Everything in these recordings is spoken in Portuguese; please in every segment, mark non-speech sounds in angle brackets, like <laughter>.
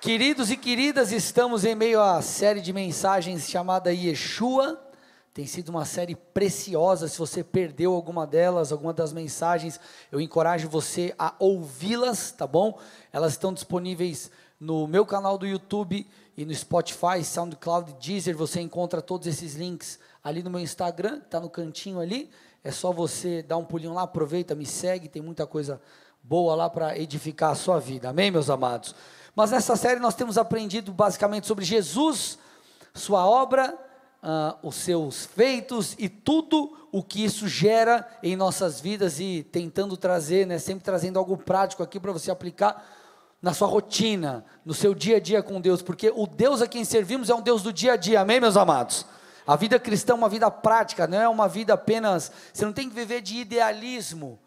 Queridos e queridas, estamos em meio à série de mensagens chamada Yeshua. Tem sido uma série preciosa. Se você perdeu alguma delas, alguma das mensagens, eu encorajo você a ouvi-las, tá bom? Elas estão disponíveis no meu canal do YouTube e no Spotify, SoundCloud, Deezer. Você encontra todos esses links ali no meu Instagram, está no cantinho ali. É só você dar um pulinho lá, aproveita, me segue, tem muita coisa boa lá para edificar a sua vida. Amém, meus amados? Mas nessa série nós temos aprendido basicamente sobre Jesus, sua obra, uh, os seus feitos e tudo o que isso gera em nossas vidas e tentando trazer, né, sempre trazendo algo prático aqui para você aplicar na sua rotina, no seu dia a dia com Deus, porque o Deus a quem servimos é um Deus do dia a dia, amém, meus amados? A vida cristã é uma vida prática, não é uma vida apenas. Você não tem que viver de idealismo,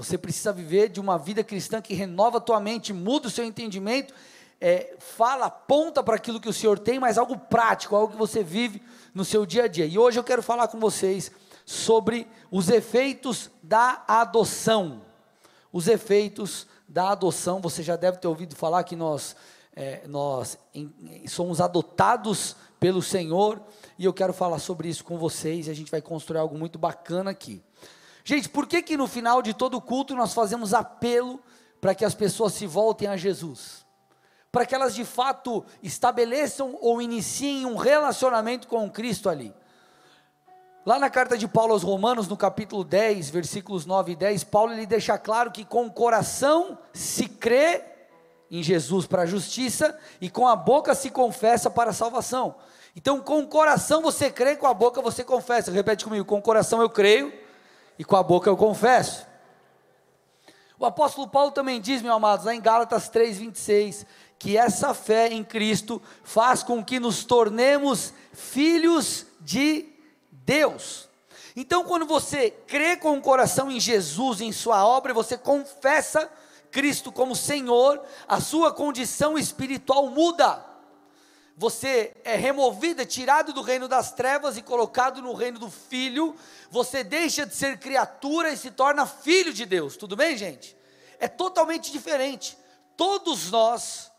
você precisa viver de uma vida cristã que renova a tua mente, muda o seu entendimento, é, fala, aponta para aquilo que o Senhor tem, mas algo prático, algo que você vive no seu dia a dia. E hoje eu quero falar com vocês sobre os efeitos da adoção. Os efeitos da adoção, você já deve ter ouvido falar que nós, é, nós em, somos adotados pelo Senhor, e eu quero falar sobre isso com vocês, e a gente vai construir algo muito bacana aqui. Gente, por que que no final de todo culto nós fazemos apelo para que as pessoas se voltem a Jesus? Para que elas de fato estabeleçam ou iniciem um relacionamento com Cristo ali. Lá na carta de Paulo aos Romanos, no capítulo 10, versículos 9 e 10, Paulo ele deixa claro que com o coração se crê em Jesus para a justiça e com a boca se confessa para a salvação. Então, com o coração você crê, com a boca você confessa. Repete comigo: com o coração eu creio e com a boca eu confesso. O apóstolo Paulo também diz, meus amados, lá em Gálatas 3,26, que essa fé em Cristo faz com que nos tornemos filhos de Deus. Então, quando você crê com o coração em Jesus, em Sua obra, você confessa Cristo como Senhor, a sua condição espiritual muda você é removido, é tirado do reino das trevas e colocado no reino do filho, você deixa de ser criatura e se torna filho de Deus. Tudo bem, gente? É totalmente diferente. Todos nós,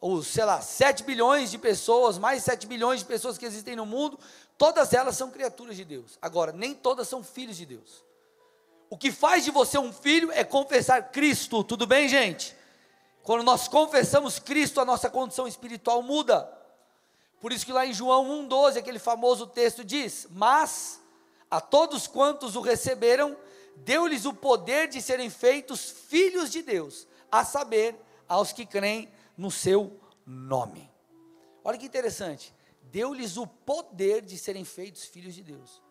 os, sei lá, 7 bilhões de pessoas, mais 7 bilhões de pessoas que existem no mundo, todas elas são criaturas de Deus. Agora, nem todas são filhos de Deus. O que faz de você um filho é confessar Cristo, tudo bem, gente? Quando nós confessamos Cristo, a nossa condição espiritual muda. Por isso que lá em João 1,12, aquele famoso texto diz: Mas a todos quantos o receberam, deu-lhes o poder de serem feitos filhos de Deus, a saber, aos que creem no seu nome. Olha que interessante, deu-lhes o poder de serem feitos filhos de Deus.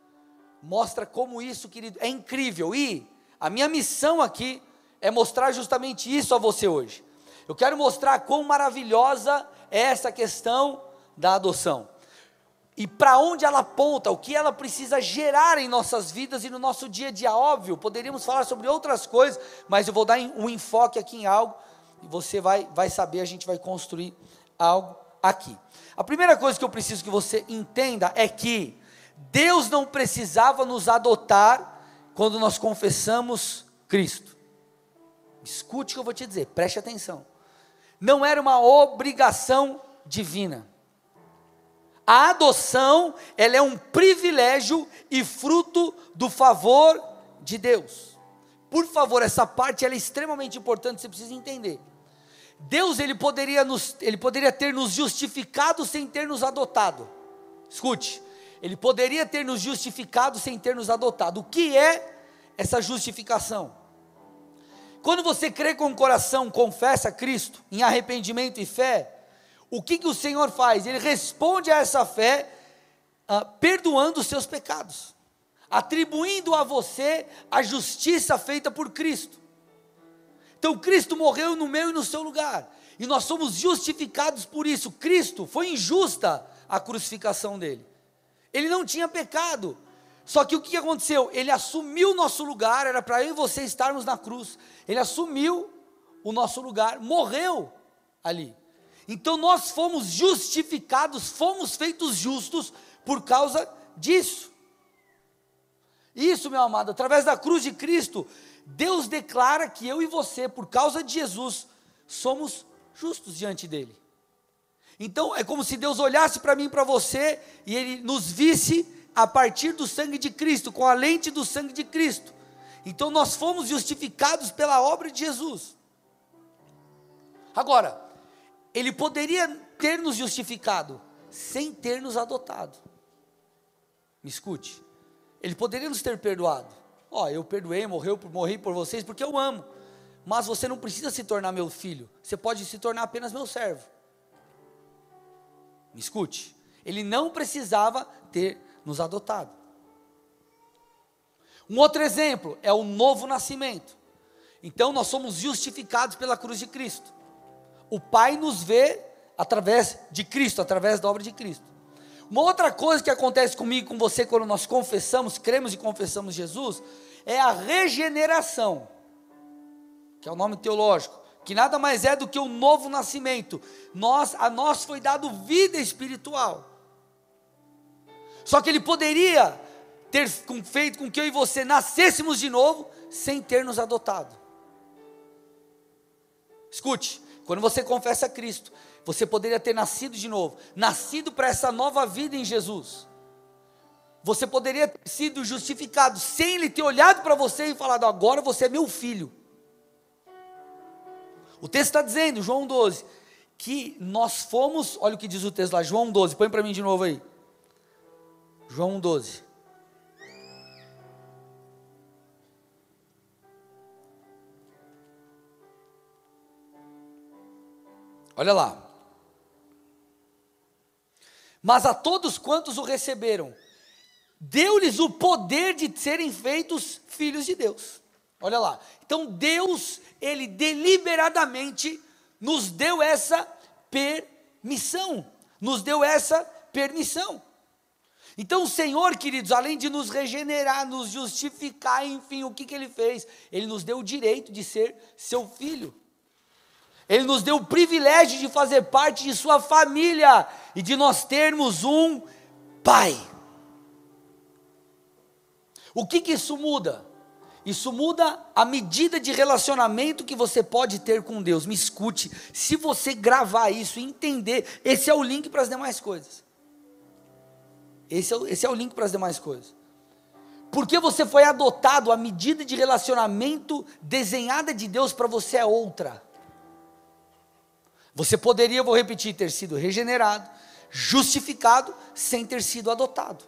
Mostra como isso, querido, é incrível. E a minha missão aqui é mostrar justamente isso a você hoje. Eu quero mostrar quão maravilhosa é essa questão da adoção. E para onde ela aponta, o que ela precisa gerar em nossas vidas e no nosso dia a dia. Óbvio, poderíamos falar sobre outras coisas, mas eu vou dar um enfoque aqui em algo e você vai, vai saber, a gente vai construir algo aqui. A primeira coisa que eu preciso que você entenda é que Deus não precisava nos adotar quando nós confessamos Cristo. Escute o que eu vou te dizer, preste atenção. Não era uma obrigação divina. A adoção, ela é um privilégio e fruto do favor de Deus. Por favor, essa parte é extremamente importante, você precisa entender. Deus ele poderia, nos, ele poderia ter nos justificado sem ter nos adotado. Escute, ele poderia ter nos justificado sem ter nos adotado. O que é essa justificação? Quando você crê com o coração, confessa Cristo em arrependimento e fé, o que, que o Senhor faz? Ele responde a essa fé, uh, perdoando os seus pecados, atribuindo a você a justiça feita por Cristo. Então, Cristo morreu no meu e no seu lugar, e nós somos justificados por isso. Cristo foi injusta a crucificação dele, ele não tinha pecado. Só que o que aconteceu? Ele assumiu o nosso lugar, era para eu e você estarmos na cruz. Ele assumiu o nosso lugar, morreu ali. Então nós fomos justificados, fomos feitos justos por causa disso. Isso, meu amado, através da cruz de Cristo, Deus declara que eu e você, por causa de Jesus, somos justos diante dele. Então é como se Deus olhasse para mim e para você e Ele nos visse a partir do sangue de Cristo, com a lente do sangue de Cristo. Então nós fomos justificados pela obra de Jesus. Agora, Ele poderia ter nos justificado sem ter nos adotado. Me escute. Ele poderia nos ter perdoado. Ó, oh, eu perdoei, morreu, morri por vocês porque eu amo. Mas você não precisa se tornar meu filho. Você pode se tornar apenas meu servo. Me escute. Ele não precisava ter nos adotado. Um outro exemplo é o novo nascimento. Então nós somos justificados pela cruz de Cristo. O Pai nos vê através de Cristo, através da obra de Cristo. Uma outra coisa que acontece comigo e com você quando nós confessamos, cremos e confessamos Jesus, é a regeneração, que é o nome teológico que nada mais é do que o novo nascimento. Nós, a nós foi dado vida espiritual. Só que ele poderia ter feito com que eu e você nascêssemos de novo sem ter nos adotado. Escute, quando você confessa a Cristo, você poderia ter nascido de novo, nascido para essa nova vida em Jesus. Você poderia ter sido justificado sem ele ter olhado para você e falado: agora você é meu filho. O texto está dizendo, João 12, que nós fomos, olha o que diz o texto lá, João 12, põe para mim de novo aí. João 12. Olha lá. Mas a todos quantos o receberam, deu-lhes o poder de serem feitos filhos de Deus. Olha lá. Então Deus, ele deliberadamente nos deu essa permissão. Nos deu essa permissão. Então o Senhor, queridos, além de nos regenerar, nos justificar, enfim, o que, que Ele fez? Ele nos deu o direito de ser seu filho. Ele nos deu o privilégio de fazer parte de sua família e de nós termos um pai. O que, que isso muda? Isso muda a medida de relacionamento que você pode ter com Deus. Me escute, se você gravar isso e entender, esse é o link para as demais coisas. Esse é, esse é o link para as demais coisas. Porque você foi adotado, a medida de relacionamento desenhada de Deus para você é outra. Você poderia, vou repetir, ter sido regenerado, justificado, sem ter sido adotado.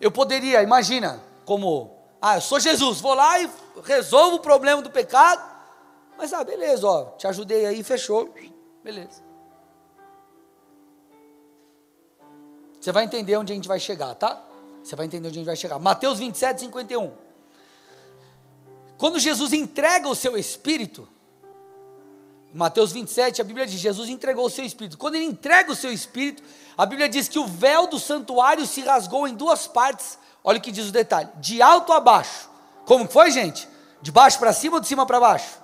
Eu poderia, imagina, como ah, eu sou Jesus, vou lá e resolvo o problema do pecado. Mas, ah, beleza, ó, te ajudei aí, fechou. Beleza. Você vai entender onde a gente vai chegar, tá? Você vai entender onde a gente vai chegar. Mateus 27, 51. Quando Jesus entrega o seu espírito, Mateus 27, a Bíblia diz: Jesus entregou o seu espírito. Quando ele entrega o seu espírito, a Bíblia diz que o véu do santuário se rasgou em duas partes Olha o que diz o detalhe: de alto a baixo. Como foi, gente? De baixo para cima ou de cima para baixo?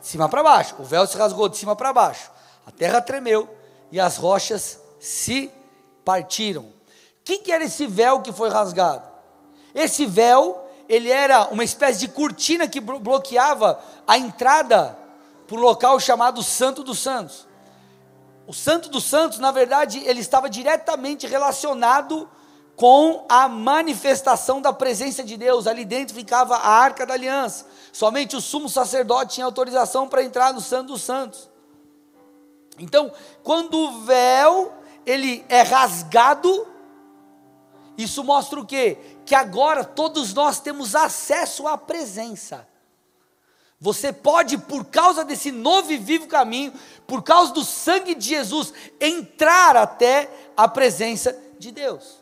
De cima para baixo. O véu se rasgou de cima para baixo. A terra tremeu e as rochas se partiram. O que, que era esse véu que foi rasgado? Esse véu, ele era uma espécie de cortina que bloqueava a entrada para o local chamado Santo dos Santos. O Santo dos Santos, na verdade, ele estava diretamente relacionado com a manifestação da presença de Deus. Ali dentro ficava a arca da aliança. Somente o sumo sacerdote tinha autorização para entrar no Santo dos Santos. Então, quando o véu ele é rasgado, isso mostra o quê? Que agora todos nós temos acesso à presença. Você pode, por causa desse novo e vivo caminho, por causa do sangue de Jesus, entrar até a presença de Deus.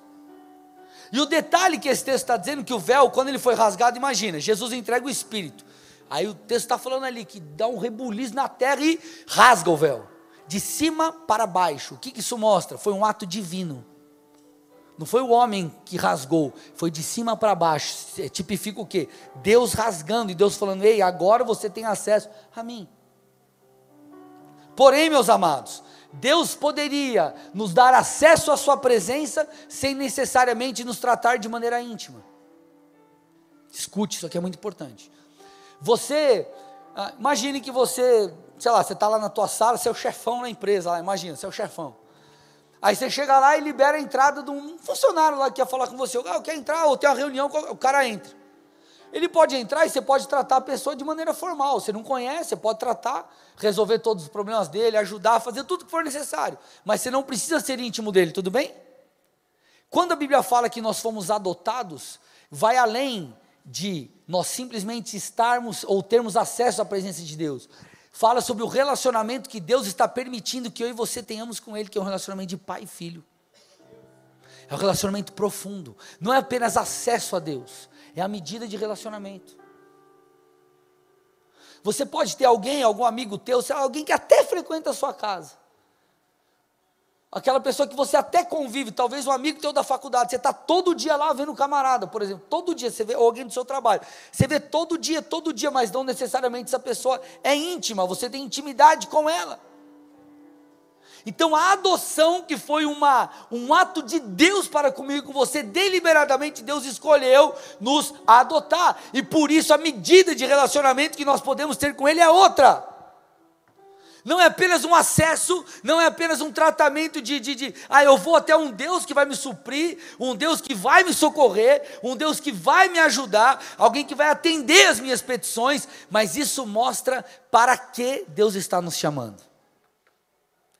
E o detalhe que esse texto está dizendo que o véu, quando ele foi rasgado, imagina, Jesus entrega o Espírito. Aí o texto está falando ali que dá um rebuliço na terra e rasga o véu. De cima para baixo. O que, que isso mostra? Foi um ato divino. Não foi o homem que rasgou, foi de cima para baixo. Tipifica o quê? Deus rasgando e Deus falando: Ei, agora você tem acesso a mim. Porém, meus amados, Deus poderia nos dar acesso à Sua presença sem necessariamente nos tratar de maneira íntima. Escute, isso aqui é muito importante. Você, ah, imagine que você sei lá, você está lá na tua sala, você é o chefão na empresa, lá, imagina, você é o chefão. Aí você chega lá e libera a entrada de um funcionário lá que ia falar com você. Ah, eu quero entrar, ou tem uma reunião, o cara entra. Ele pode entrar e você pode tratar a pessoa de maneira formal. Você não conhece, você pode tratar, resolver todos os problemas dele, ajudar, fazer tudo que for necessário. Mas você não precisa ser íntimo dele, tudo bem? Quando a Bíblia fala que nós fomos adotados, vai além de nós simplesmente estarmos ou termos acesso à presença de Deus. Fala sobre o relacionamento que Deus está permitindo que eu e você tenhamos com Ele, que é um relacionamento de pai e filho. É um relacionamento profundo. Não é apenas acesso a Deus, é a medida de relacionamento. Você pode ter alguém, algum amigo teu, alguém que até frequenta a sua casa aquela pessoa que você até convive, talvez um amigo teu da faculdade, você está todo dia lá vendo camarada, por exemplo, todo dia você vê alguém do seu trabalho, você vê todo dia, todo dia, mas não necessariamente essa pessoa é íntima, você tem intimidade com ela. Então a adoção que foi uma, um ato de Deus para comigo, com você, deliberadamente Deus escolheu nos adotar, e por isso a medida de relacionamento que nós podemos ter com Ele é outra não é apenas um acesso, não é apenas um tratamento de, de, de, ah, eu vou até um Deus que vai me suprir, um Deus que vai me socorrer, um Deus que vai me ajudar, alguém que vai atender as minhas petições, mas isso mostra para que Deus está nos chamando.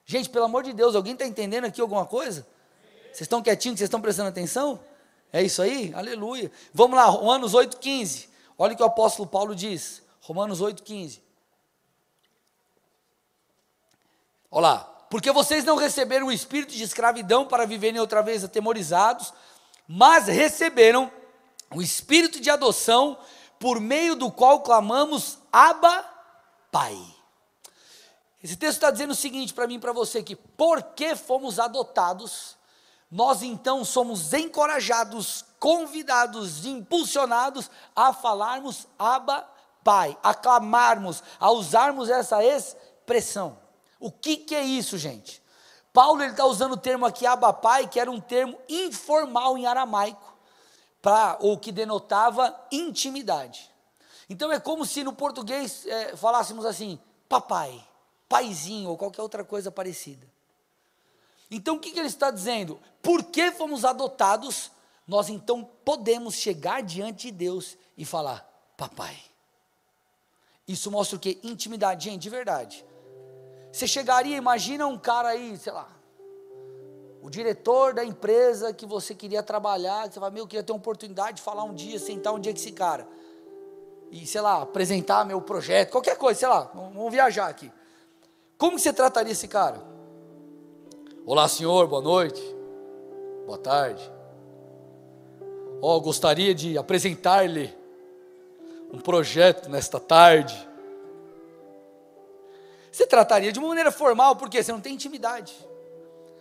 Gente, pelo amor de Deus, alguém está entendendo aqui alguma coisa? Vocês estão quietinhos, vocês estão prestando atenção? É isso aí? Aleluia. Vamos lá, Romanos 8,15. Olha o que o apóstolo Paulo diz. Romanos 8,15. Olá, porque vocês não receberam o espírito de escravidão para viverem outra vez atemorizados, mas receberam o espírito de adoção, por meio do qual clamamos Abba, Pai. Esse texto está dizendo o seguinte para mim e para você: que porque fomos adotados, nós então somos encorajados, convidados, impulsionados a falarmos Abba, Pai, a clamarmos, a usarmos essa expressão. O que, que é isso, gente? Paulo está usando o termo aqui abapai, que era um termo informal em aramaico, para ou que denotava intimidade. Então é como se no português é, falássemos assim, papai, paizinho ou qualquer outra coisa parecida. Então o que, que ele está dizendo? Porque fomos adotados, nós então podemos chegar diante de Deus e falar, papai. Isso mostra o que? Intimidade, gente, de verdade. Você chegaria, imagina um cara aí, sei lá, o diretor da empresa que você queria trabalhar, você fala, meu, eu queria ter uma oportunidade de falar um dia, sentar um dia com esse cara. E, sei lá, apresentar meu projeto, qualquer coisa, sei lá, vamos viajar aqui. Como você trataria esse cara? Olá, senhor, boa noite. Boa tarde. Ó, oh, gostaria de apresentar-lhe um projeto nesta tarde. Você trataria de uma maneira formal, porque você não tem intimidade.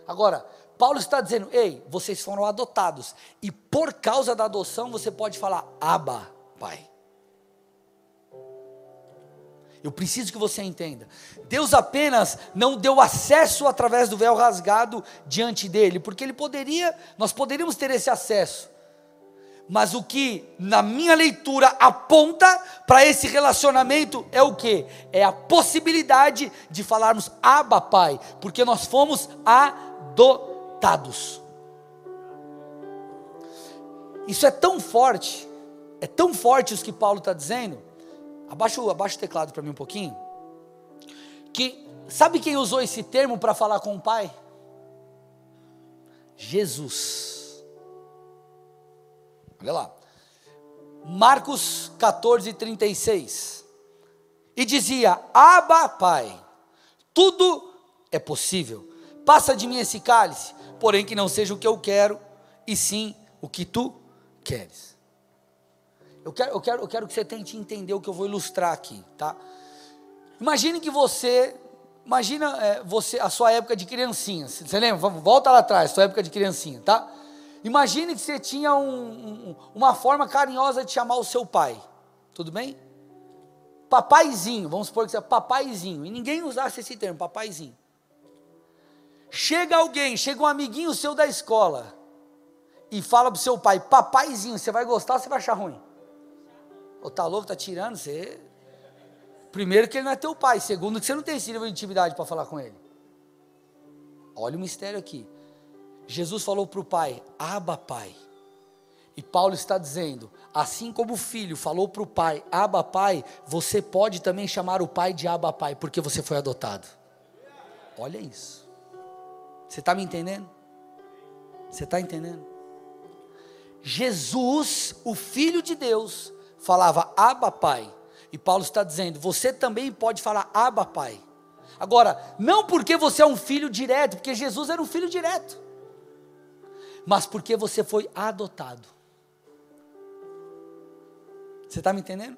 Agora, Paulo está dizendo: ei, vocês foram adotados, e por causa da adoção você pode falar, Abba, Pai. Eu preciso que você entenda. Deus apenas não deu acesso através do véu rasgado diante dele, porque ele poderia, nós poderíamos ter esse acesso mas o que na minha leitura aponta para esse relacionamento é o que? É a possibilidade de falarmos Abba Pai, porque nós fomos adotados. Isso é tão forte, é tão forte isso que Paulo está dizendo. Abaixa, abaixa o teclado para mim um pouquinho. Que sabe quem usou esse termo para falar com o Pai? Jesus. Olha lá. Marcos 14, 36. E dizia: Aba, Pai, tudo é possível. Passa de mim esse cálice, porém que não seja o que eu quero, e sim o que tu queres. Eu quero, eu quero, eu quero que você tente entender o que eu vou ilustrar aqui, tá? Imagine que você, imagina é, você, a sua época de criancinha. Você lembra? Volta lá atrás, sua época de criancinha, tá? Imagine que você tinha um, um, uma forma carinhosa de chamar o seu pai. Tudo bem? Papaizinho, vamos supor que você é papaizinho. E ninguém usasse esse termo, papaizinho. Chega alguém, chega um amiguinho seu da escola e fala pro seu pai, papaizinho, você vai gostar ou você vai achar ruim? Ou tá louco, tá tirando, você. Primeiro, que ele não é teu pai. Segundo, que você não tem esse nível de intimidade para falar com ele. Olha o mistério aqui. Jesus falou para o pai: Aba, pai. E Paulo está dizendo: assim como o filho falou para o pai, Aba, pai, você pode também chamar o pai de Aba, pai, porque você foi adotado. Olha isso. Você está me entendendo? Você está entendendo? Jesus, o Filho de Deus, falava Abba Pai. E Paulo está dizendo: você também pode falar Abba Pai. Agora, não porque você é um filho direto, porque Jesus era um filho direto, mas porque você foi adotado. Você está me entendendo?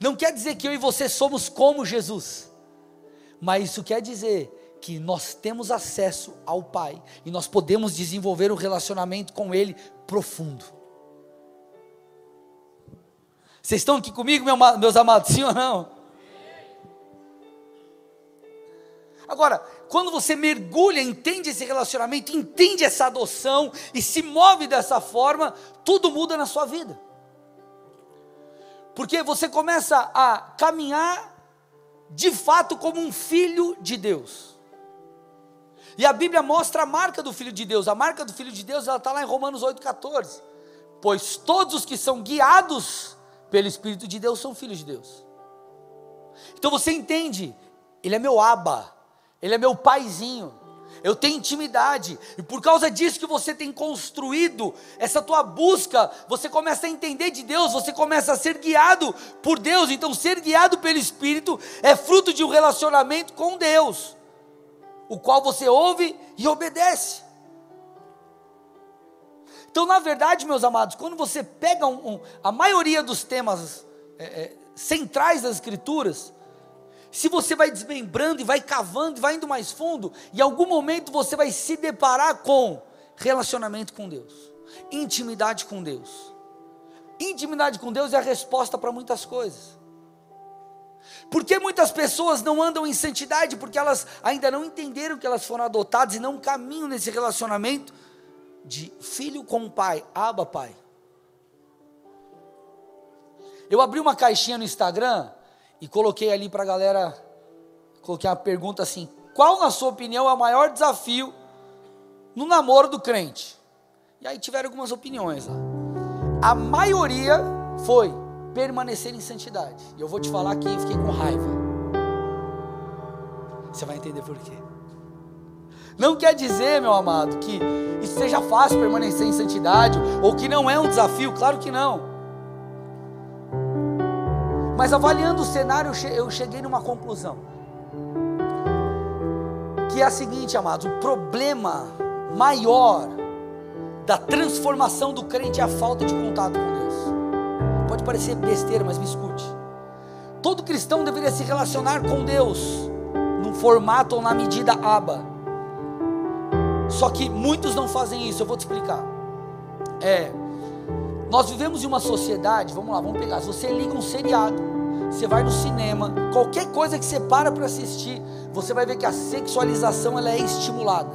Não quer dizer que eu e você somos como Jesus, mas isso quer dizer que nós temos acesso ao Pai e nós podemos desenvolver um relacionamento com Ele profundo. Vocês estão aqui comigo, meus amados, sim ou não? Agora, quando você mergulha, entende esse relacionamento, entende essa adoção e se move dessa forma, tudo muda na sua vida. Porque você começa a caminhar de fato como um filho de Deus. E a Bíblia mostra a marca do Filho de Deus. A marca do Filho de Deus ela está lá em Romanos 8,14. Pois todos os que são guiados pelo Espírito de Deus são filhos de Deus. Então você entende, Ele é meu aba, Ele é meu paizinho. Eu tenho intimidade, e por causa disso que você tem construído essa tua busca, você começa a entender de Deus, você começa a ser guiado por Deus. Então, ser guiado pelo Espírito é fruto de um relacionamento com Deus o qual você ouve e obedece. Então, na verdade, meus amados, quando você pega um, um, a maioria dos temas é, é, centrais das Escrituras, se você vai desmembrando e vai cavando e vai indo mais fundo, em algum momento você vai se deparar com relacionamento com Deus, intimidade com Deus. Intimidade com Deus é a resposta para muitas coisas. Por que muitas pessoas não andam em santidade? Porque elas ainda não entenderam que elas foram adotadas e não caminham nesse relacionamento de filho com pai, aba pai. Eu abri uma caixinha no Instagram e coloquei ali para a galera, coloquei uma pergunta assim: qual, na sua opinião, é o maior desafio no namoro do crente? E aí tiveram algumas opiniões lá. A maioria foi permanecer em santidade. E eu vou te falar que eu fiquei com raiva. Você vai entender por quê. Não quer dizer, meu amado, que isso seja fácil permanecer em santidade, ou que não é um desafio, claro que não. Mas avaliando o cenário, eu cheguei numa conclusão. Que é a seguinte, amados: o problema maior da transformação do crente é a falta de contato com Deus. Pode parecer besteira, mas me escute. Todo cristão deveria se relacionar com Deus, num formato ou na medida aba. Só que muitos não fazem isso, eu vou te explicar. É, nós vivemos em uma sociedade, vamos lá, vamos pegar. Se você liga um seriado, você vai no cinema, qualquer coisa que você para para assistir, você vai ver que a sexualização ela é estimulada.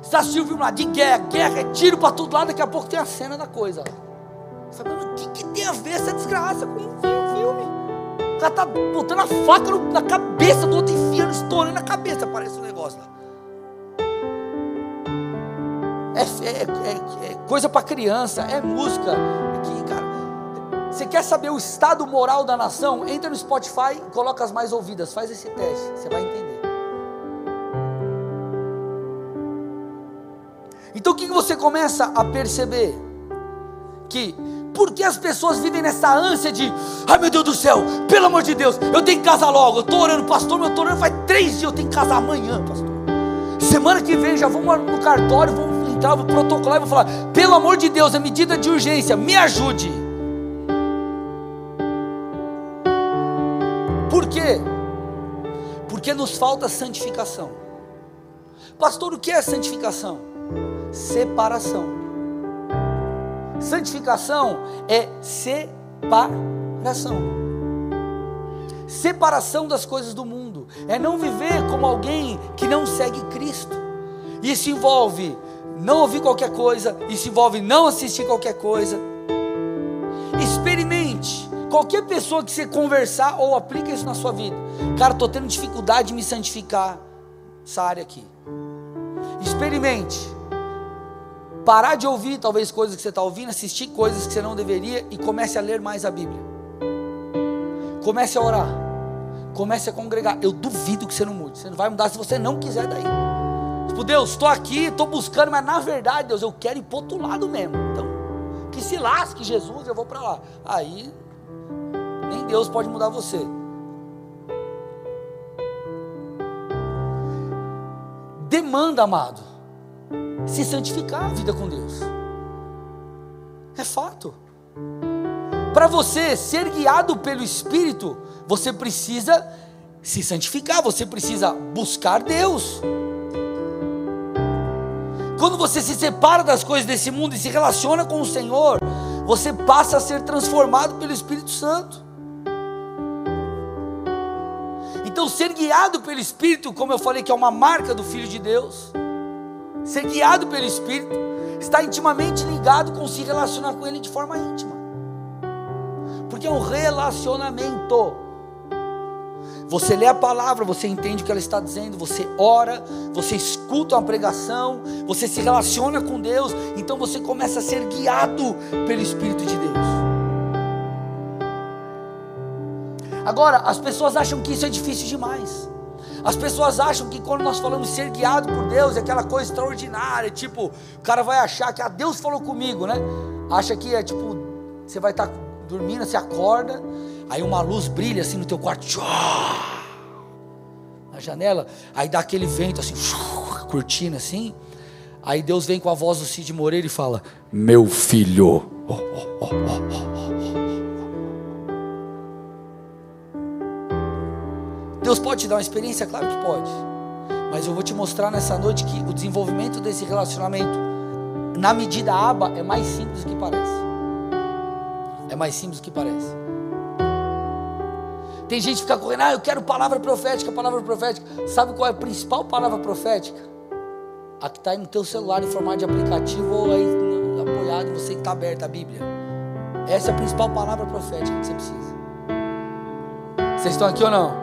Você está assistindo um filme lá de guerra, guerra, é tiro para todo lado, daqui a pouco tem a cena da coisa. Sabendo o que, que tem a ver essa desgraça com um filme? O cara tá botando a faca no, na cabeça do outro, enfiando, estourando a cabeça, parece um negócio lá. É, é, é, é coisa para criança, é música. Aqui, cara. Você quer saber o estado moral da nação? Entra no Spotify coloca as mais ouvidas. Faz esse teste, você vai entender. Então o que você começa a perceber? Que por que as pessoas vivem nessa ânsia de, ai meu Deus do céu, pelo amor de Deus, eu tenho que casar logo. Eu estou orando, pastor, eu estou orando faz três dias, eu tenho que casar amanhã, pastor. Semana que vem já vamos no cartório, vamos entrar, vou protocolar e vou falar, pelo amor de Deus, é medida de urgência, me ajude. Por quê? Porque nos falta santificação. Pastor, o que é santificação? Separação. Santificação é separação. Separação das coisas do mundo. É não viver como alguém que não segue Cristo. Isso envolve não ouvir qualquer coisa, isso envolve não assistir qualquer coisa. Experimente Qualquer pessoa que você conversar ou aplica isso na sua vida, cara, estou tendo dificuldade de me santificar essa área aqui. Experimente. Parar de ouvir talvez coisas que você está ouvindo, assistir coisas que você não deveria e comece a ler mais a Bíblia. Comece a orar. Comece a congregar. Eu duvido que você não mude. Você não vai mudar se você não quiser daí. Tipo, Deus, estou aqui, estou buscando, mas na verdade, Deus, eu quero ir para outro lado mesmo. Então, que se lasque Jesus, eu vou para lá. Aí, nem Deus pode mudar você. Demanda, amado, se santificar a vida com Deus. É fato. Para você ser guiado pelo Espírito, você precisa se santificar, você precisa buscar Deus. Quando você se separa das coisas desse mundo e se relaciona com o Senhor, você passa a ser transformado pelo Espírito Santo. Então, ser guiado pelo Espírito, como eu falei, que é uma marca do Filho de Deus, ser guiado pelo Espírito, está intimamente ligado com se relacionar com Ele de forma íntima, porque é um relacionamento. Você lê a palavra, você entende o que ela está dizendo, você ora, você escuta uma pregação, você se relaciona com Deus, então você começa a ser guiado pelo Espírito de Deus. Agora, as pessoas acham que isso é difícil demais. As pessoas acham que quando nós falamos ser guiado por Deus é aquela coisa extraordinária, tipo, o cara vai achar que ah, Deus falou comigo, né? Acha que é tipo, você vai estar dormindo, você acorda, Aí uma luz brilha assim no teu quarto, na janela, aí dá aquele vento assim, curtindo assim. Aí Deus vem com a voz do Cid Moreira e fala: Meu filho. Deus pode te dar uma experiência? Claro que pode. Mas eu vou te mostrar nessa noite que o desenvolvimento desse relacionamento, na medida aba, é mais simples do que parece. É mais simples do que parece. Tem gente que fica correndo, ah, eu quero palavra profética, palavra profética. Sabe qual é a principal palavra profética? A que está aí no teu celular em formato de aplicativo ou aí apoiado em você está aberta a Bíblia. Essa é a principal palavra profética que você precisa. Vocês estão aqui ou não?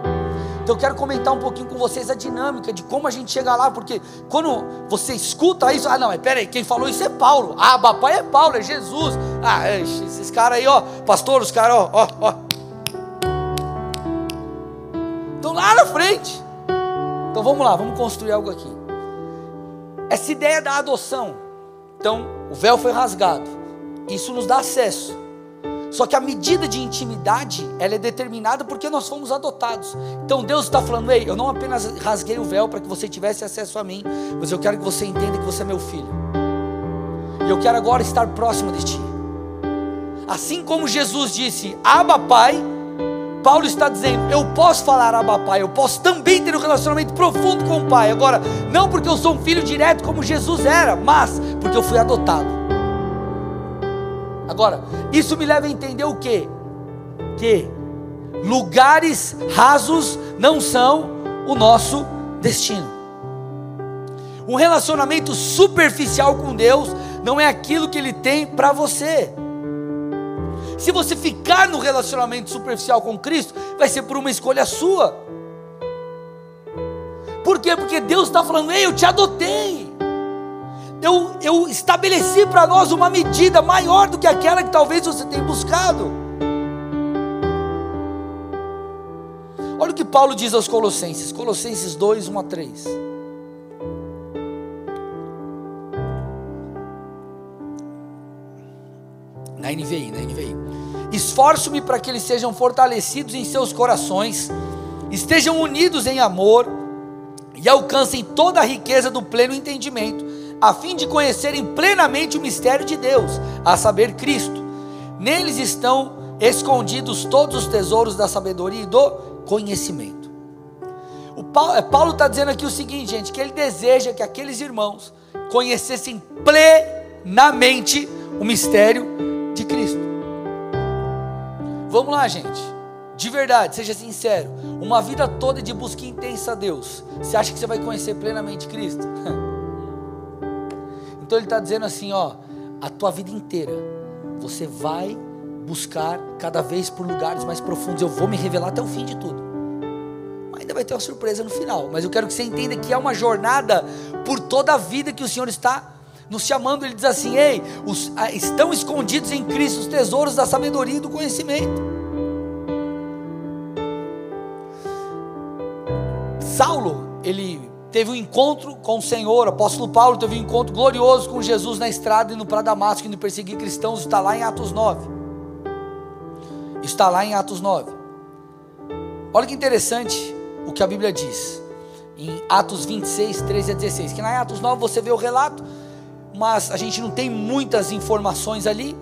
Então eu quero comentar um pouquinho com vocês a dinâmica de como a gente chega lá, porque quando você escuta isso, ah não, mas peraí, quem falou isso é Paulo. Ah, papai é Paulo, é Jesus. Ah, esses caras aí, ó, pastor, os caras, ó, ó, ó frente. Então vamos lá, vamos construir algo aqui. Essa ideia da adoção. Então, o véu foi rasgado. Isso nos dá acesso. Só que a medida de intimidade, ela é determinada porque nós fomos adotados. Então Deus está falando, ei, eu não apenas rasguei o véu para que você tivesse acesso a mim, mas eu quero que você entenda que você é meu filho. E eu quero agora estar próximo de ti. Assim como Jesus disse, Abba Pai, Paulo está dizendo: eu posso falar Abba Pai, eu posso também ter um relacionamento profundo com o Pai. Agora, não porque eu sou um filho direto como Jesus era, mas porque eu fui adotado. Agora, isso me leva a entender o que? Que lugares rasos não são o nosso destino. Um relacionamento superficial com Deus não é aquilo que Ele tem para você. Se você ficar no relacionamento superficial com Cristo, vai ser por uma escolha sua. Por quê? Porque Deus está falando, ei, eu te adotei. Eu, eu estabeleci para nós uma medida maior do que aquela que talvez você tenha buscado. Olha o que Paulo diz aos Colossenses, Colossenses 2, 1 a 3. Na NVI, na NVI. Esforço-me para que eles sejam fortalecidos em seus corações, estejam unidos em amor e alcancem toda a riqueza do pleno entendimento, a fim de conhecerem plenamente o mistério de Deus, a saber, Cristo. Neles estão escondidos todos os tesouros da sabedoria e do conhecimento. O Paulo está dizendo aqui o seguinte, gente, que ele deseja que aqueles irmãos conhecessem plenamente o mistério. Vamos lá, gente. De verdade, seja sincero. Uma vida toda de busca intensa a Deus. Você acha que você vai conhecer plenamente Cristo? <laughs> Então ele está dizendo assim, ó, a tua vida inteira, você vai buscar cada vez por lugares mais profundos. Eu vou me revelar até o fim de tudo. Ainda vai ter uma surpresa no final, mas eu quero que você entenda que é uma jornada por toda a vida que o Senhor está nos chamando. Ele diz assim: Ei, os, estão escondidos em Cristo os tesouros da sabedoria e do conhecimento. Saulo, ele teve um encontro com o Senhor, o apóstolo Paulo teve um encontro glorioso com Jesus na estrada indo para Damasco, indo perseguir cristãos, está lá em Atos 9. Está lá em Atos 9. Olha que interessante o que a Bíblia diz. Em Atos 26, 13 a 16. Que na Atos 9 você vê o relato, mas a gente não tem muitas informações ali.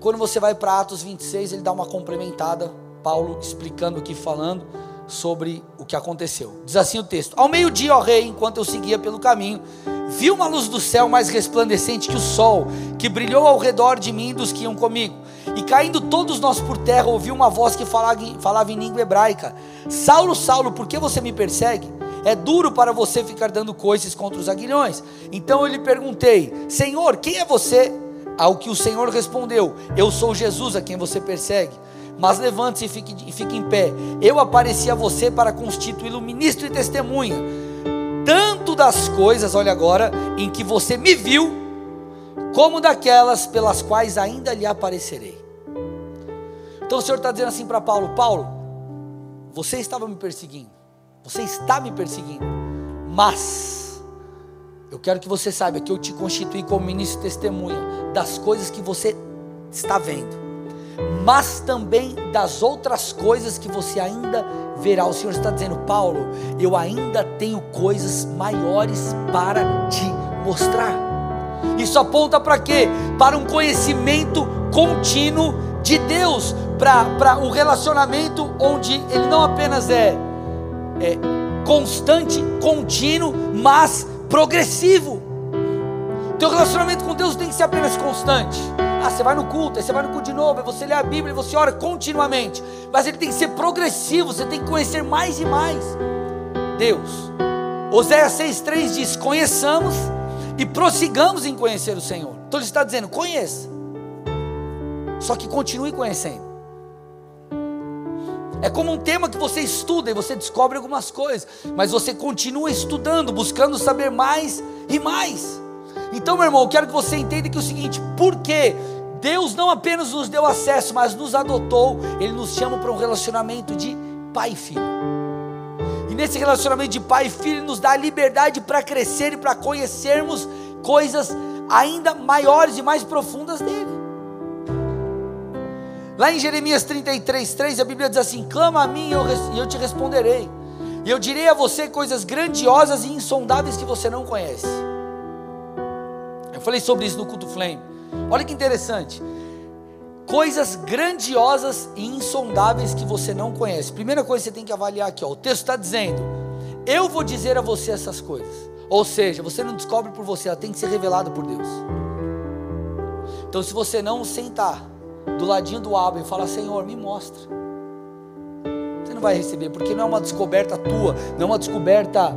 Quando você vai para Atos 26, ele dá uma complementada, Paulo explicando aqui, falando sobre o que aconteceu. Diz assim o texto: Ao meio-dia, ó rei, enquanto eu seguia pelo caminho, vi uma luz do céu mais resplandecente que o sol, que brilhou ao redor de mim e dos que iam comigo. E caindo todos nós por terra, ouvi uma voz que falava, falava em língua hebraica: Saulo, Saulo, por que você me persegue? É duro para você ficar dando coices contra os aguilhões. Então eu lhe perguntei: Senhor, quem é você? Ao que o Senhor respondeu: Eu sou Jesus a quem você persegue mas levante-se e fique, e fique em pé. Eu apareci a você para constituí-lo ministro e testemunha, tanto das coisas, olha agora, em que você me viu, como daquelas pelas quais ainda lhe aparecerei. Então o Senhor está dizendo assim para Paulo: Paulo, você estava me perseguindo, você está me perseguindo, mas eu quero que você saiba que eu te constituí como ministro e testemunha das coisas que você está vendo mas também das outras coisas que você ainda verá. O Senhor está dizendo, Paulo, eu ainda tenho coisas maiores para te mostrar. Isso aponta para quê? Para um conhecimento contínuo de Deus, para o um relacionamento onde ele não apenas é, é constante, contínuo, mas progressivo. Teu relacionamento com Deus tem que ser apenas constante. Ah, você vai no culto, aí você vai no culto de novo, aí você lê a Bíblia, você ora continuamente. Mas ele tem que ser progressivo, você tem que conhecer mais e mais Deus. Oséias 6,3 diz: Conheçamos e prossigamos em conhecer o Senhor. Então ele está dizendo: conheça. Só que continue conhecendo. É como um tema que você estuda e você descobre algumas coisas, mas você continua estudando, buscando saber mais e mais. Então, meu irmão, eu quero que você entenda que é o seguinte: por que Deus não apenas nos deu acesso, mas nos adotou, Ele nos chama para um relacionamento de pai e filho. E nesse relacionamento de pai e filho, Ele nos dá a liberdade para crescer e para conhecermos coisas ainda maiores e mais profundas dele. Lá em Jeremias 33, 3, a Bíblia diz assim: Clama a mim e eu, eu te responderei, e eu direi a você coisas grandiosas e insondáveis que você não conhece. Falei sobre isso no culto Flame. Olha que interessante. Coisas grandiosas e insondáveis que você não conhece. Primeira coisa que você tem que avaliar aqui, ó, o texto está dizendo: Eu vou dizer a você essas coisas. Ou seja, você não descobre por você, ela tem que ser revelada por Deus. Então, se você não sentar do ladinho do Abba e falar, Senhor, me mostra. Você não vai receber, porque não é uma descoberta tua, não é uma descoberta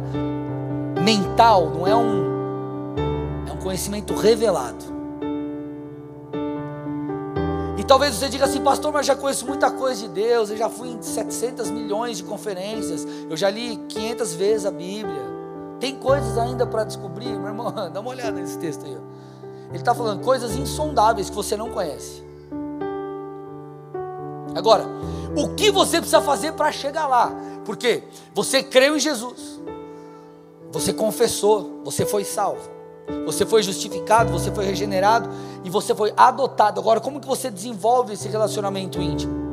mental, não é um conhecimento revelado. E talvez você diga assim, pastor, mas já conheço muita coisa de Deus, eu já fui em 700 milhões de conferências, eu já li 500 vezes a Bíblia. Tem coisas ainda para descobrir, meu irmão, <laughs> dá uma olhada nesse texto aí. Ele está falando coisas insondáveis que você não conhece. Agora, o que você precisa fazer para chegar lá? Porque você creu em Jesus, você confessou, você foi salvo. Você foi justificado, você foi regenerado e você foi adotado. Agora, como que você desenvolve esse relacionamento íntimo?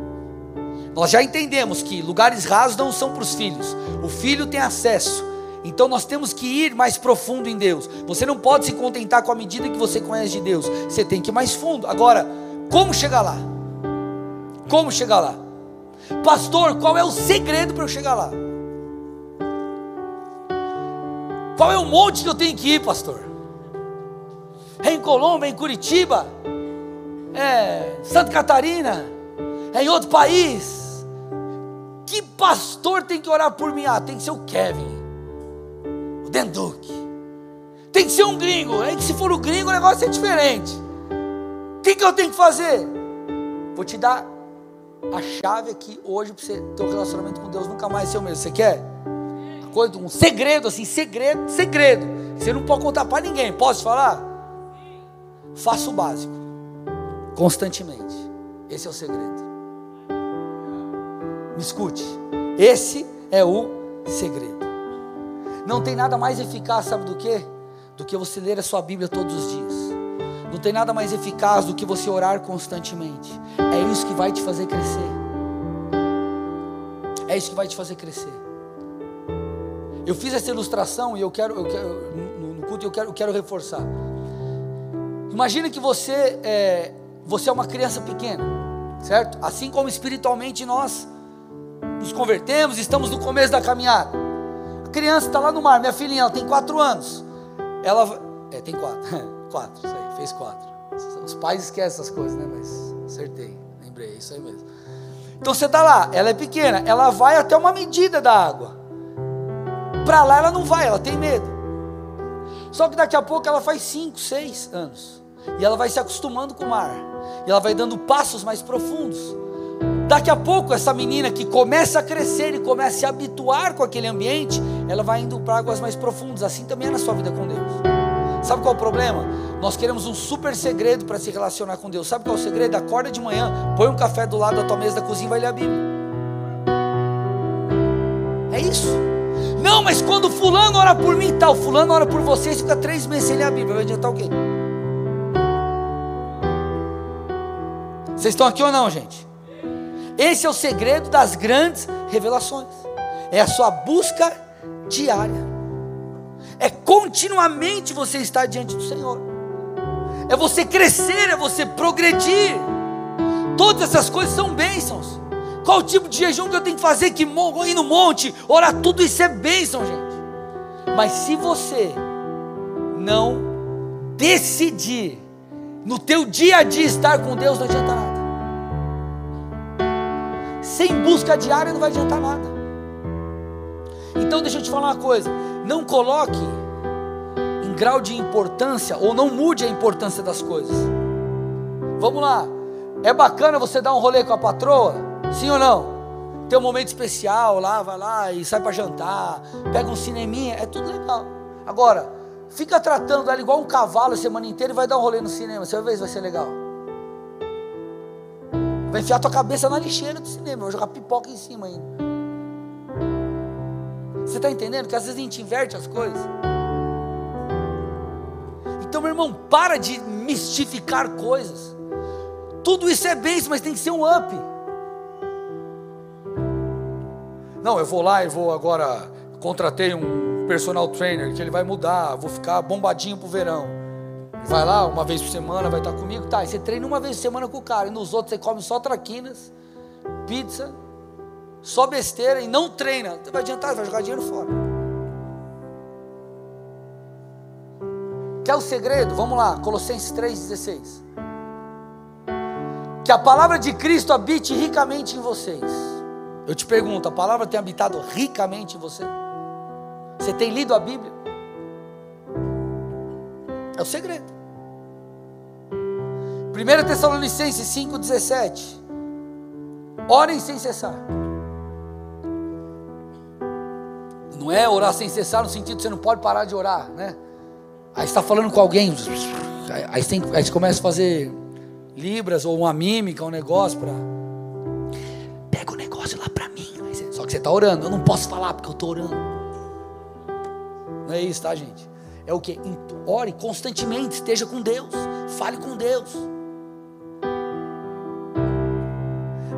Nós já entendemos que lugares rasos não são para os filhos. O filho tem acesso. Então nós temos que ir mais profundo em Deus. Você não pode se contentar com a medida que você conhece de Deus. Você tem que ir mais fundo. Agora, como chegar lá? Como chegar lá? Pastor, qual é o segredo para eu chegar lá? Qual é o monte que eu tenho que ir, pastor? É em Colômbia, é em Curitiba, é Santa Catarina, é em outro país. Que pastor tem que orar por mim? Ah, tem que ser o Kevin, o Denduque. Tem que ser um gringo. É que se for o gringo, o negócio é diferente. O que, que eu tenho que fazer? Vou te dar a chave aqui hoje para você ter um relacionamento com Deus nunca mais ser o mesmo. Você quer? Coisa, um segredo, assim, segredo, segredo. Você não pode contar para ninguém. Posso falar? Faça o básico. Constantemente. Esse é o segredo. Me escute. Esse é o segredo. Não tem nada mais eficaz, sabe do que? Do que você ler a sua Bíblia todos os dias. Não tem nada mais eficaz do que você orar constantemente. É isso que vai te fazer crescer. É isso que vai te fazer crescer. Eu fiz essa ilustração e eu quero, eu quero no, culto eu quero, eu quero reforçar. Imagina que você é, você é uma criança pequena, certo? Assim como espiritualmente nós nos convertemos, estamos no começo da caminhada. A criança está lá no mar, minha filhinha, ela tem quatro anos. Ela é, tem quatro, <laughs> quatro, isso aí, fez quatro. Os pais esquecem essas coisas, né? Mas acertei, lembrei, é isso aí mesmo. Então você está lá, ela é pequena, ela vai até uma medida da água. Para lá ela não vai, ela tem medo. Só que daqui a pouco ela faz cinco, seis anos. E ela vai se acostumando com o mar. E ela vai dando passos mais profundos. Daqui a pouco, essa menina que começa a crescer e começa a se habituar com aquele ambiente, ela vai indo para águas mais profundas. Assim também é na sua vida com Deus. Sabe qual é o problema? Nós queremos um super segredo para se relacionar com Deus. Sabe qual é o segredo? Acorda de manhã, põe um café do lado da tua mesa da cozinha e vai ler a Bíblia. É isso. Não, mas quando fulano ora por mim e tal, fulano ora por você, fica três meses sem ler a Bíblia, vai adiantar o quê? Vocês estão aqui ou não, gente? Esse é o segredo das grandes revelações. É a sua busca diária. É continuamente você estar diante do Senhor. É você crescer, é você progredir. Todas essas coisas são bênçãos. Qual tipo de jejum que eu tenho que fazer? Que ir no monte, orar, tudo isso é bênção, gente. Mas se você não decidir no teu dia a dia estar com Deus, não adianta nada sem busca diária não vai adiantar nada. Então deixa eu te falar uma coisa: não coloque em grau de importância ou não mude a importância das coisas. Vamos lá, é bacana você dar um rolê com a patroa? Sim ou não? Tem um momento especial lá, vai lá e sai para jantar, pega um cineminha, é tudo legal. Agora, fica tratando ela igual um cavalo a semana inteira e vai dar um rolê no cinema, você vai ver se vai ser legal. Vai enfiar tua cabeça na lixeira do cinema, vai jogar pipoca em cima ainda. Você está entendendo que às vezes a gente inverte as coisas? Então, meu irmão, para de mistificar coisas. Tudo isso é bem, mas tem que ser um up. Não, eu vou lá e vou agora. Contratei um personal trainer que ele vai mudar, vou ficar bombadinho pro verão. Vai lá uma vez por semana, vai estar comigo, tá? E você treina uma vez por semana com o cara, e nos outros você come só traquinas, pizza, só besteira e não treina. Não vai adiantar, vai jogar dinheiro fora. Quer o segredo? Vamos lá, Colossenses 3,16. Que a palavra de Cristo habite ricamente em vocês. Eu te pergunto, a palavra tem habitado ricamente em você? Você tem lido a Bíblia? É o segredo. 1 Tessalonicenses 5,17. Orem sem cessar. Não é orar sem cessar no sentido que você não pode parar de orar, né? Aí está falando com alguém, aí, tem, aí você começa a fazer libras ou uma mímica, um negócio para pega o negócio lá para mim. Só que você está orando, eu não posso falar porque eu estou orando. Não é isso, tá, gente? É o que? Ore constantemente, esteja com Deus, fale com Deus.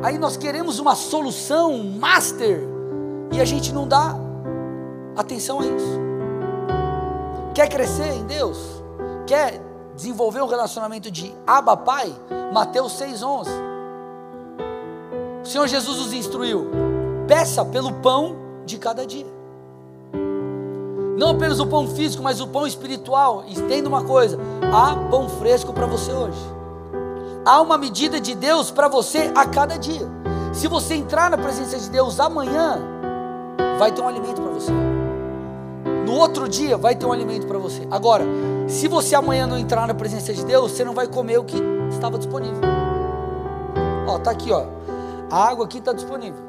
Aí nós queremos uma solução master e a gente não dá atenção a isso. Quer crescer em Deus? Quer desenvolver um relacionamento de Abba Pai? Mateus 6,11. O Senhor Jesus nos instruiu: peça pelo pão de cada dia. Não apenas o pão físico, mas o pão espiritual. Entenda uma coisa: há pão fresco para você hoje. Há uma medida de Deus para você a cada dia. Se você entrar na presença de Deus amanhã, vai ter um alimento para você. No outro dia, vai ter um alimento para você. Agora, se você amanhã não entrar na presença de Deus, você não vai comer o que estava disponível. Ó, tá aqui, ó. A água aqui está disponível.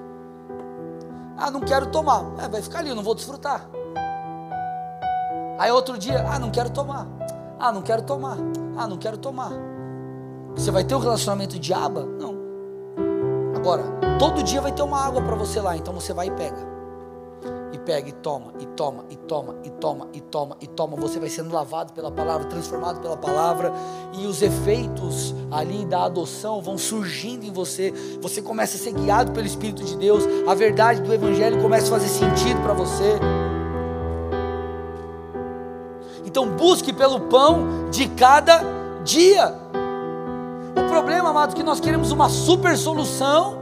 Ah, não quero tomar. É, vai ficar ali, eu não vou desfrutar. Aí outro dia, ah, não quero tomar. Ah, não quero tomar. Ah, não quero tomar. Você vai ter um relacionamento de aba? Não. Agora, todo dia vai ter uma água para você lá, então você vai e pega e pega e toma, e toma, e toma, e toma, e toma, e toma. Você vai sendo lavado pela palavra, transformado pela palavra, e os efeitos ali da adoção vão surgindo em você. Você começa a ser guiado pelo Espírito de Deus, a verdade do Evangelho começa a fazer sentido para você. Então busque pelo pão de cada dia. O problema, amado, é que nós queremos uma super solução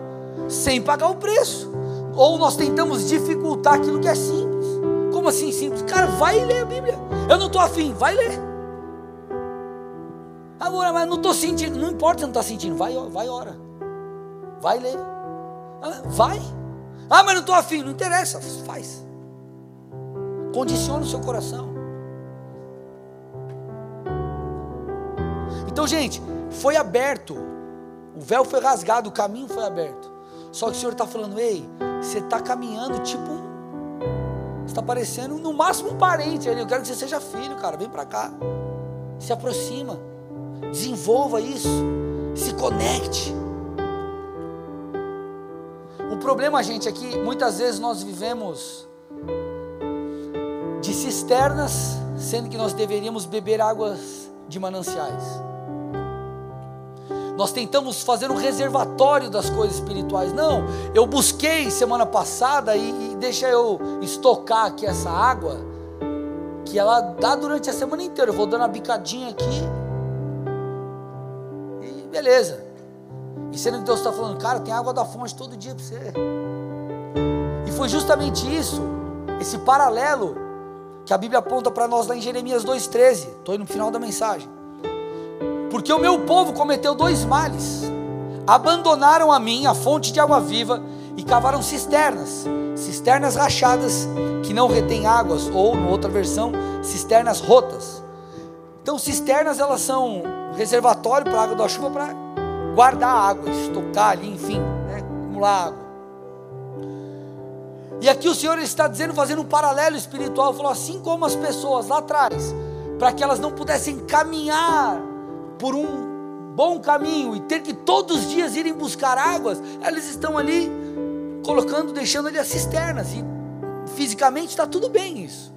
sem pagar o preço. Ou nós tentamos dificultar aquilo que é simples. Como assim simples? Cara, vai ler a Bíblia. Eu não estou afim, vai ler. Agora, mas não estou sentindo. Não importa se não está sentindo, vai, vai ora. Vai ler. Ah, vai. Ah, mas não estou afim, não interessa, faz. Condiciona o seu coração. Então, gente, foi aberto. O véu foi rasgado, o caminho foi aberto. Só que o Senhor está falando, ei, você está caminhando tipo um. Você está parecendo no máximo um parente. Eu quero que você seja filho, cara. Vem para cá. Se aproxima. Desenvolva isso. Se conecte. O problema, gente, é que muitas vezes nós vivemos de cisternas, sendo que nós deveríamos beber águas de mananciais. Nós tentamos fazer um reservatório das coisas espirituais. Não, eu busquei semana passada e, e deixa eu estocar aqui essa água, que ela dá durante a semana inteira. Eu vou dando uma bicadinha aqui. E beleza. E sendo que Deus está falando, cara, tem água da fonte todo dia para você. E foi justamente isso, esse paralelo, que a Bíblia aponta para nós lá em Jeremias 2,13. Estou indo no final da mensagem. Porque o meu povo cometeu dois males: abandonaram a mim, a fonte de água viva, e cavaram cisternas, cisternas rachadas que não retêm águas, ou, em outra versão, cisternas rotas. Então, cisternas elas são reservatório para a água da chuva para guardar água, estocar ali, enfim, né, acumular água. E aqui o Senhor está dizendo, fazendo um paralelo espiritual, falou assim como as pessoas lá atrás, para que elas não pudessem caminhar por um bom caminho e ter que todos os dias irem buscar águas, elas estão ali colocando, deixando ali as cisternas e fisicamente está tudo bem isso.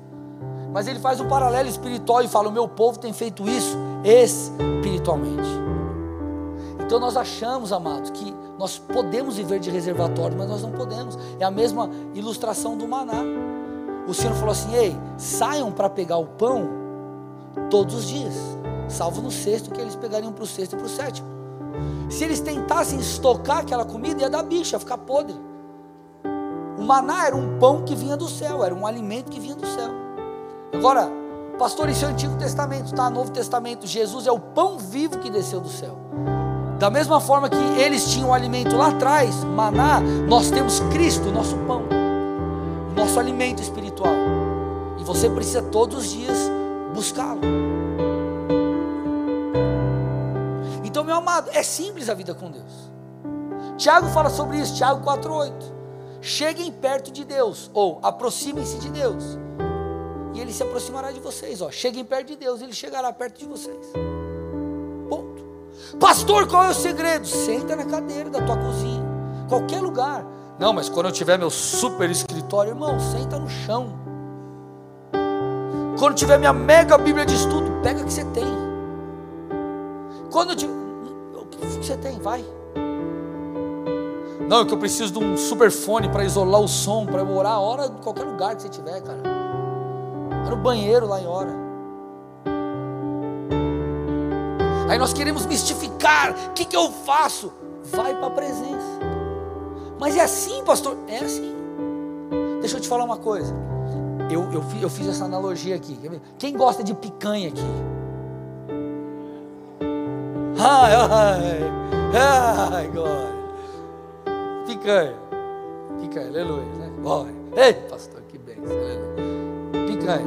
Mas ele faz um paralelo espiritual e fala: o meu povo tem feito isso espiritualmente. Então nós achamos, amados, que nós podemos viver de reservatório, mas nós não podemos. É a mesma ilustração do maná. O Senhor falou assim: ei, saiam para pegar o pão todos os dias salvo no sexto, que eles pegariam para o sexto e para o sétimo. Se eles tentassem estocar aquela comida, ia dar bicho, ia ficar podre. O maná era um pão que vinha do céu, era um alimento que vinha do céu. Agora, pastor, isso é o Antigo Testamento, tá? Novo Testamento, Jesus é o pão vivo que desceu do céu. Da mesma forma que eles tinham o alimento lá atrás, maná, nós temos Cristo, nosso pão, nosso alimento espiritual. E você precisa todos os dias buscá-lo. Amado, é simples a vida com Deus. Tiago fala sobre isso, Tiago 4,8. Cheguem perto de Deus, ou aproximem-se de Deus, e Ele se aproximará de vocês. Ó. Cheguem perto de Deus, Ele chegará perto de vocês. Ponto. Pastor, qual é o segredo? Senta na cadeira da tua cozinha, qualquer lugar. Não, mas quando eu tiver meu super escritório, irmão, senta no chão. Quando tiver minha mega Bíblia de estudo, pega o que você tem. Quando eu tiver que você tem? Vai. Não, é que eu preciso de um superfone para isolar o som, para eu orar a hora em qualquer lugar que você tiver, cara. Vai no banheiro lá em hora. Aí nós queremos mistificar. O que, que eu faço? Vai para a presença. Mas é assim, pastor? É assim. Deixa eu te falar uma coisa. Eu, eu, eu fiz essa analogia aqui. Quem gosta de picanha aqui? Ai, ai, ai, glória. Picanha. Picanha, aleluia, né? Glória. Ei, pastor, que bem. Picanha.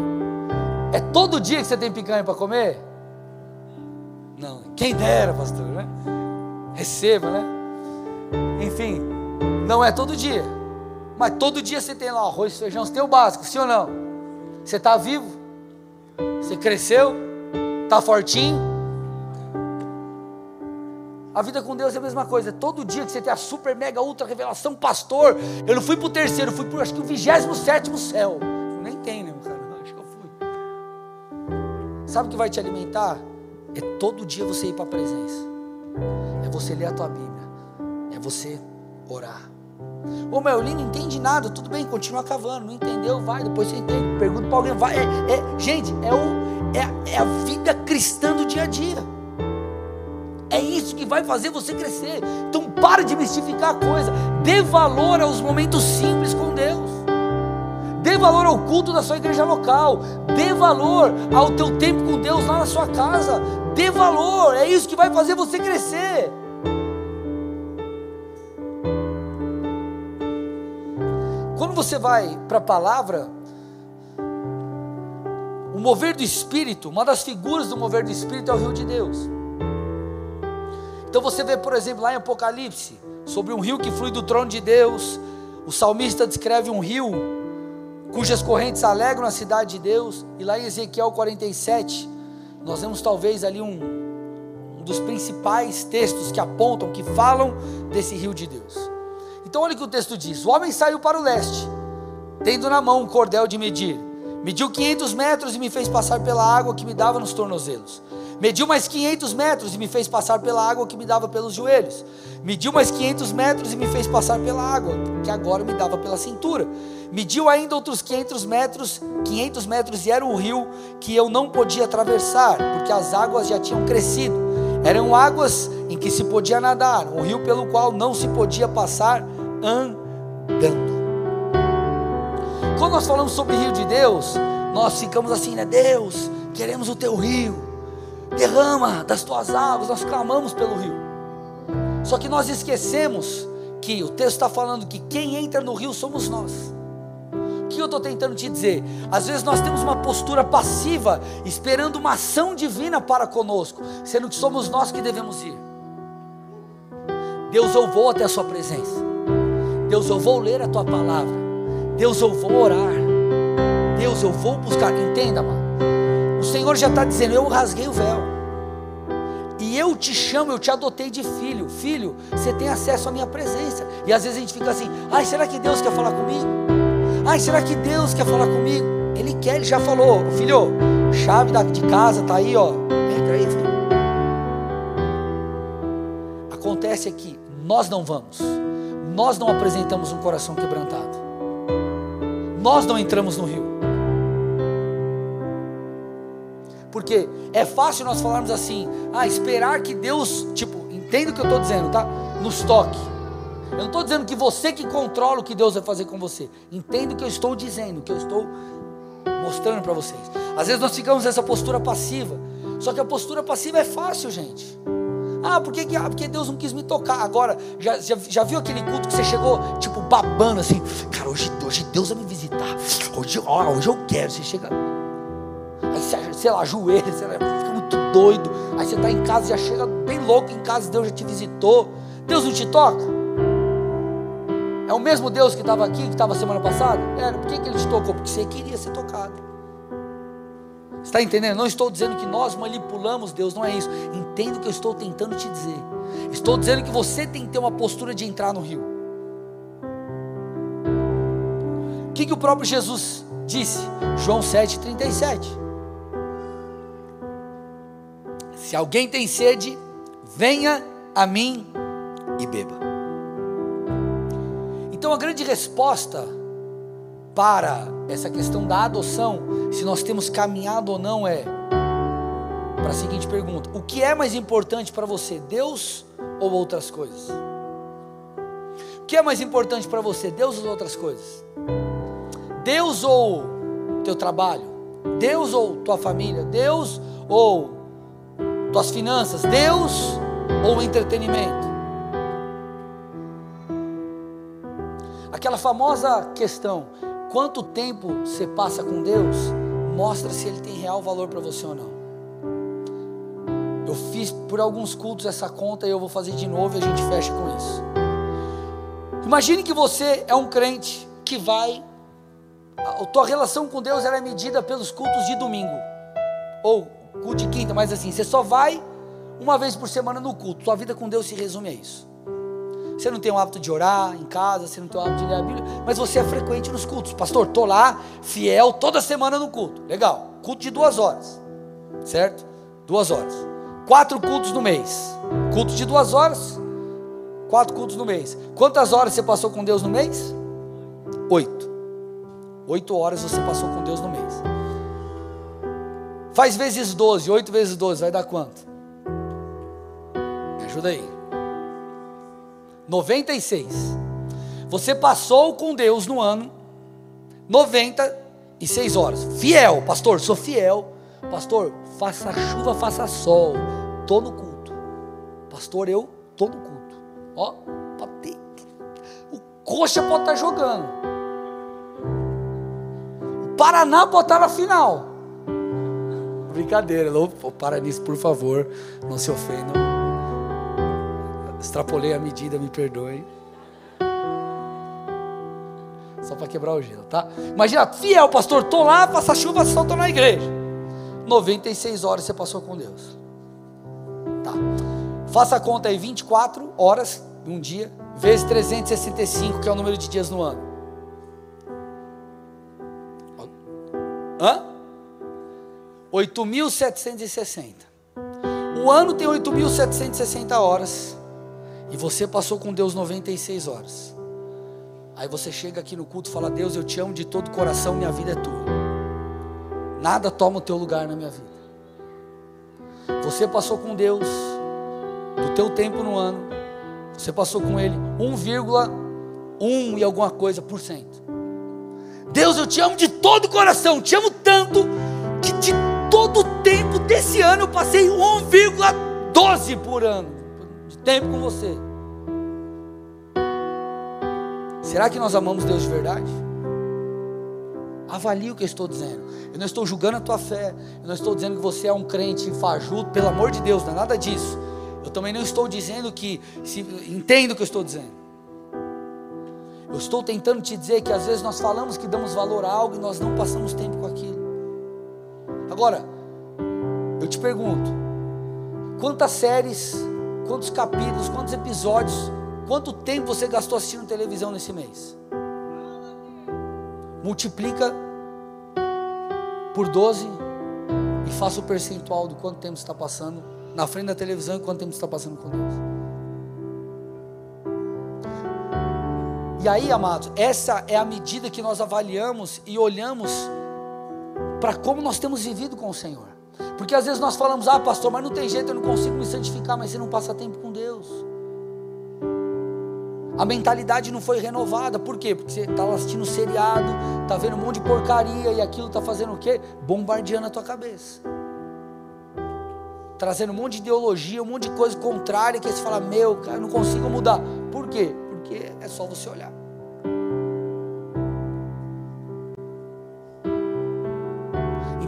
É todo dia que você tem picanha para comer? Não. Quem dera, pastor, né? Receba, né? enfim, não é todo dia. Mas todo dia você tem lá arroz, feijão, você tem o básico, sim ou não? Você está vivo? Você cresceu? Está fortinho? A vida com Deus é a mesma coisa. Todo dia que você tem a super, mega, ultra revelação, pastor. Eu não fui para o terceiro, fui para acho que o vigésimo sétimo céu. Nem tem, né, cara? Acho que eu fui. Sabe o que vai te alimentar? É todo dia você ir para a presença. É você ler a tua Bíblia. É você orar. Ô meu, ele não entende nada, tudo bem, continua cavando. Não entendeu? Vai, depois você entende. Pergunta para alguém, vai. É, é, gente, é, o, é, é a vida cristã do dia a dia. É isso que vai fazer você crescer. Então para de mistificar a coisa. Dê valor aos momentos simples com Deus. Dê valor ao culto da sua igreja local. Dê valor ao teu tempo com Deus lá na sua casa. Dê valor. É isso que vai fazer você crescer. Quando você vai para a palavra, o mover do Espírito, uma das figuras do mover do Espírito é o rio de Deus. Então você vê, por exemplo, lá em Apocalipse, sobre um rio que flui do trono de Deus, o salmista descreve um rio cujas correntes alegram a cidade de Deus, e lá em Ezequiel 47, nós vemos talvez ali um, um dos principais textos que apontam, que falam desse rio de Deus. Então olha o que o texto diz: O homem saiu para o leste, tendo na mão um cordel de medir, mediu 500 metros e me fez passar pela água que me dava nos tornozelos. Mediu mais 500 metros e me fez passar pela água que me dava pelos joelhos. Mediu mais 500 metros e me fez passar pela água que agora me dava pela cintura. Mediu ainda outros 500 metros, 500 metros e era um rio que eu não podia atravessar, porque as águas já tinham crescido. Eram águas em que se podia nadar, um rio pelo qual não se podia passar andando. Quando nós falamos sobre o rio de Deus, nós ficamos assim, né? Deus, queremos o teu rio derrama das tuas águas, nós clamamos pelo rio. Só que nós esquecemos que o texto está falando que quem entra no rio somos nós. O que eu estou tentando te dizer? Às vezes nós temos uma postura passiva, esperando uma ação divina para conosco, sendo que somos nós que devemos ir. Deus, eu vou até a Sua presença. Deus, eu vou ler a Tua palavra. Deus, eu vou orar. Deus, eu vou buscar. Entenda, mano. O Senhor já está dizendo: Eu rasguei o véu. E eu te chamo, eu te adotei de filho. Filho, você tem acesso à minha presença. E às vezes a gente fica assim: Ai, será que Deus quer falar comigo? Ai, será que Deus quer falar comigo? Ele quer, ele já falou: Filho, chave de casa está aí, ó. Entra aí, filho. Acontece aqui, nós não vamos. Nós não apresentamos um coração quebrantado. Nós não entramos no rio. Porque é fácil nós falarmos assim, ah, esperar que Deus, tipo, entenda o que eu estou dizendo, tá? Nos toque. Eu não estou dizendo que você que controla o que Deus vai fazer com você. Entenda o que eu estou dizendo, o que eu estou mostrando para vocês. Às vezes nós ficamos nessa postura passiva. Só que a postura passiva é fácil, gente. Ah, por que, ah, porque Deus não quis me tocar? Agora, já, já, já viu aquele culto que você chegou, tipo, babando assim? Cara, hoje, hoje Deus vai me visitar. Hoje, hoje eu quero. Você chega Aí sei lá, joelho, você fica muito doido. Aí você está em casa, já chega bem louco em casa, Deus já te visitou. Deus não te toca? É o mesmo Deus que estava aqui, que estava semana passada? Era, por que, que ele te tocou? Porque você queria ser tocado. Está entendendo? Não estou dizendo que nós manipulamos Deus, não é isso. Entenda o que eu estou tentando te dizer. Estou dizendo que você tem que ter uma postura de entrar no rio. O que, que o próprio Jesus disse? João 7,37. Se alguém tem sede, venha a mim e beba. Então a grande resposta para essa questão da adoção, se nós temos caminhado ou não, é para a seguinte pergunta: o que é mais importante para você, Deus ou outras coisas? O que é mais importante para você, Deus ou outras coisas? Deus ou teu trabalho? Deus ou tua família? Deus ou tuas finanças, Deus ou entretenimento? Aquela famosa questão: quanto tempo você passa com Deus, mostra se ele tem real valor para você ou não. Eu fiz por alguns cultos essa conta e eu vou fazer de novo e a gente fecha com isso. Imagine que você é um crente que vai. A tua relação com Deus ela é medida pelos cultos de domingo. Ou culto de quinta, mas assim, você só vai uma vez por semana no culto. Tua vida com Deus se resume a isso. Você não tem o hábito de orar em casa, você não tem o hábito de ler a Bíblia, mas você é frequente nos cultos. Pastor, tô lá, fiel, toda semana no culto. Legal. Culto de duas horas. Certo? Duas horas. Quatro cultos no mês. Culto de duas horas. Quatro cultos no mês. Quantas horas você passou com Deus no mês? Oito. Oito horas você passou com Deus no mês. Faz vezes doze. Oito vezes doze vai dar quanto? Me ajuda aí. 96. Você passou com Deus no ano 96 horas. Fiel, pastor, sou fiel. Pastor, faça chuva, faça sol. Tô no culto. Pastor, eu tô no culto. Ó, pode O Coxa pode estar tá jogando. O Paraná pode estar tá na final. Brincadeira, para nisso, por favor, não se ofendam. Extrapolei a medida, me perdoe. Só para quebrar o gelo, tá? Imagina, fiel pastor, tô lá, faça chuva, só tô na igreja. 96 horas você passou com Deus. Tá. Faça a conta aí, 24 horas um dia, vezes 365, que é o número de dias no ano. Hã? 8.760. O ano tem 8.760 horas. E você passou com Deus 96 horas. Aí você chega aqui no culto e fala: Deus, eu te amo de todo coração, minha vida é tua. Nada toma o teu lugar na minha vida. Você passou com Deus do teu tempo no ano. Você passou com Ele 1,1 e alguma coisa por cento. Deus, eu te amo de todo o coração, te amo tanto tempo desse ano eu passei 1,12 por ano tempo com você. Será que nós amamos Deus de verdade? Avalie o que eu estou dizendo. Eu não estou julgando a tua fé. Eu não estou dizendo que você é um crente fajuto. Pelo amor de Deus, não é nada disso. Eu também não estou dizendo que. Se, entendo o que eu estou dizendo. Eu estou tentando te dizer que às vezes nós falamos que damos valor a algo e nós não passamos tempo com aquilo. Agora, eu te pergunto: quantas séries quantos capítulos, quantos episódios, quanto tempo você gastou assistindo televisão nesse mês? Multiplica por 12 e faça o percentual do quanto tempo está passando na frente da televisão e quanto tempo está passando com Deus. E aí, amados, essa é a medida que nós avaliamos e olhamos para como nós temos vivido com o Senhor. Porque às vezes nós falamos, ah, pastor, mas não tem jeito, eu não consigo me santificar, mas você não passa tempo com Deus. A mentalidade não foi renovada, por quê? Porque você está assistindo seriado, está vendo um monte de porcaria e aquilo está fazendo o quê? Bombardeando a tua cabeça. Trazendo um monte de ideologia, um monte de coisa contrária que você fala, meu, cara, eu não consigo mudar. Por quê? Porque é só você olhar.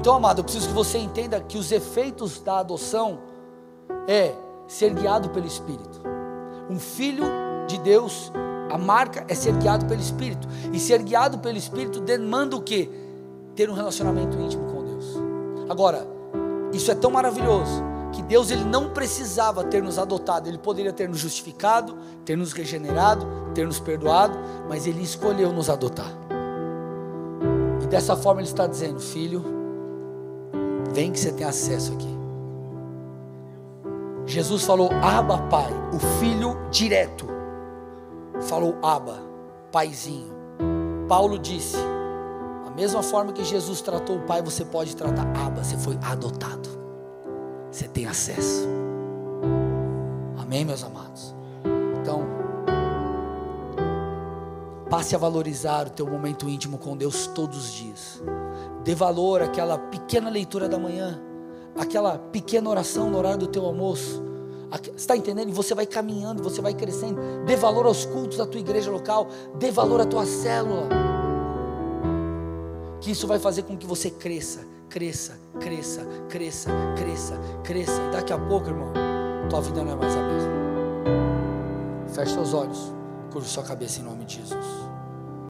Então, amado, eu preciso que você entenda que os efeitos da adoção é ser guiado pelo Espírito. Um filho de Deus, a marca é ser guiado pelo Espírito. E ser guiado pelo Espírito demanda o quê? Ter um relacionamento íntimo com Deus. Agora, isso é tão maravilhoso que Deus ele não precisava ter nos adotado, ele poderia ter nos justificado, ter nos regenerado, ter nos perdoado, mas ele escolheu nos adotar. E dessa forma ele está dizendo: Filho, Vem que você tem acesso aqui. Jesus falou Abba Pai, o filho direto. Falou Abba, Paizinho. Paulo disse: a mesma forma que Jesus tratou o Pai, você pode tratar Abba, você foi adotado. Você tem acesso. Amém, meus amados? Então, passe a valorizar o teu momento íntimo com Deus todos os dias. Dê valor àquela pequena leitura da manhã, aquela pequena oração no horário do teu almoço. Está entendendo? E você vai caminhando, você vai crescendo. Dê valor aos cultos da tua igreja local. Dê valor à tua célula. Que isso vai fazer com que você cresça, cresça, cresça, cresça, cresça, cresça. E daqui a pouco, irmão, tua vida não é mais a mesma. Feche seus olhos. Curva sua cabeça em nome de Jesus.